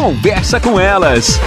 Conversa com elas.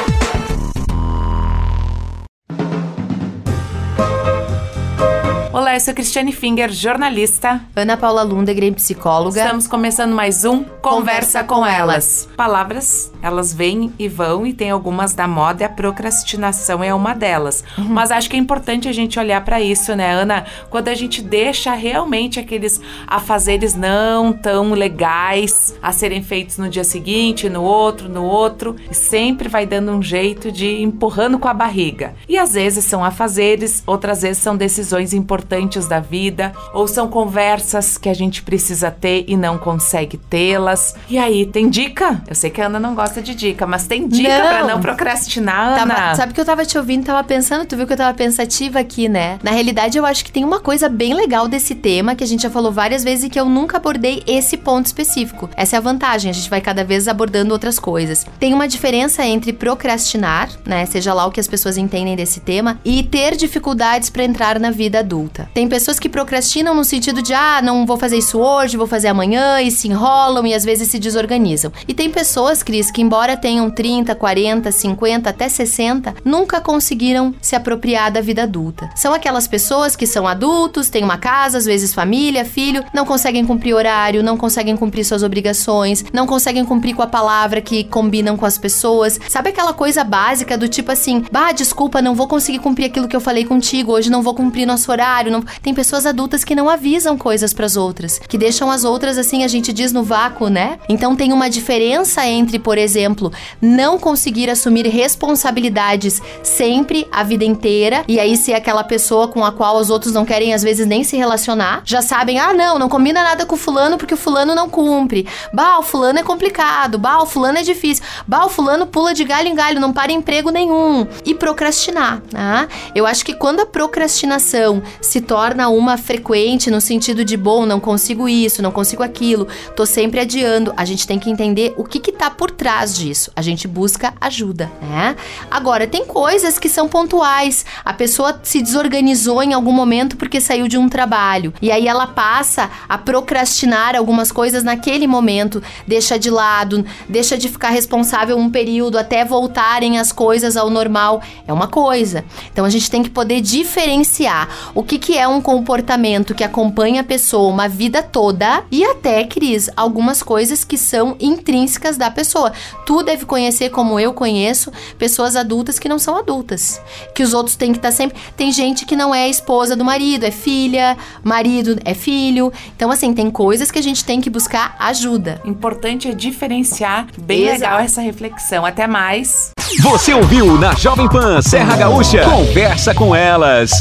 Eu sou Cristiane Finger, jornalista. Ana Paula Lundegren, psicóloga. Estamos começando mais um Conversa, com, elas. Palavras, elas vêm e vão e tem algumas da moda e a procrastinação é uma delas. Uhum. Mas acho que é importante a gente olhar para isso, né, Ana? Quando a gente deixa realmente aqueles afazeres não tão legais a serem feitos no dia seguinte, no outro, no outro, e sempre vai dando um jeito de empurrando com a barriga. E às vezes são afazeres, outras vezes são decisões importantes importantes da vida, ou são conversas que a gente precisa ter e não consegue tê-las. E aí, tem dica? Eu sei que a Ana não gosta de dica, mas tem dica não. pra não procrastinar, Ana? Tava, sabe que eu tava te ouvindo, tava pensando, tu viu que eu tava pensativa aqui, né? Na realidade, eu acho que tem uma coisa bem legal desse tema que a gente já falou várias vezes e que eu nunca abordei esse ponto específico. Essa é a vantagem, a gente vai cada vez abordando outras coisas. Tem uma diferença entre procrastinar, né, seja lá o que as pessoas entendem desse tema, e ter dificuldades para entrar na vida adulta adulta. Tem pessoas que procrastinam no sentido de, ah, não vou fazer isso hoje, vou fazer amanhã, e se enrolam e às vezes se desorganizam. E tem pessoas, Cris, que embora tenham 30, 40, 50, até 60, nunca conseguiram se apropriar da vida adulta. São aquelas pessoas que são adultos, têm uma casa, às vezes família, filho, não conseguem cumprir horário, não conseguem cumprir suas obrigações, não conseguem cumprir com a palavra que combinam com as pessoas. Sabe aquela coisa básica do tipo assim, bah, desculpa, não vou conseguir cumprir aquilo que eu falei contigo, hoje não vou cumprir nosso horário não... Tem pessoas adultas que não avisam coisas para as outras, que deixam as outras assim, a gente diz no vácuo, né? Então tem uma diferença entre, por exemplo, não conseguir assumir responsabilidades sempre a vida inteira e aí ser aquela pessoa com a qual os outros não querem às vezes nem se relacionar, já sabem, ah, não, não combina nada com o fulano porque o fulano não cumpre. Bah, o fulano é complicado, bah, o fulano é difícil. Bah, o fulano pula de galho em galho, não para emprego nenhum. E procrastinar, né? Eu acho que quando a procrastinação se torna uma frequente no sentido de, bom, não consigo isso, não consigo aquilo, tô sempre adiando. A gente tem que entender o que que tá por trás disso. A gente busca ajuda, né? Agora, tem coisas que são pontuais. A pessoa se desorganizou em algum momento porque saiu de um trabalho. E aí ela passa a procrastinar algumas coisas naquele momento, deixa de lado, deixa de ficar responsável um período até voltarem as coisas ao normal. É uma coisa. Então a gente tem que poder diferenciar o que que é um comportamento que acompanha a pessoa uma vida toda e até, Cris, algumas coisas que são intrínsecas da pessoa. Tu deve conhecer, como eu conheço, pessoas adultas que não são adultas. Que os outros têm que estar tá sempre. Tem gente que não é esposa do marido, é filha, marido é filho. Então, assim, tem coisas que a gente tem que buscar ajuda. Importante é diferenciar. Bem Exato. legal essa reflexão. Até mais. Você ouviu na Jovem Pan Serra Gaúcha? Conversa com elas.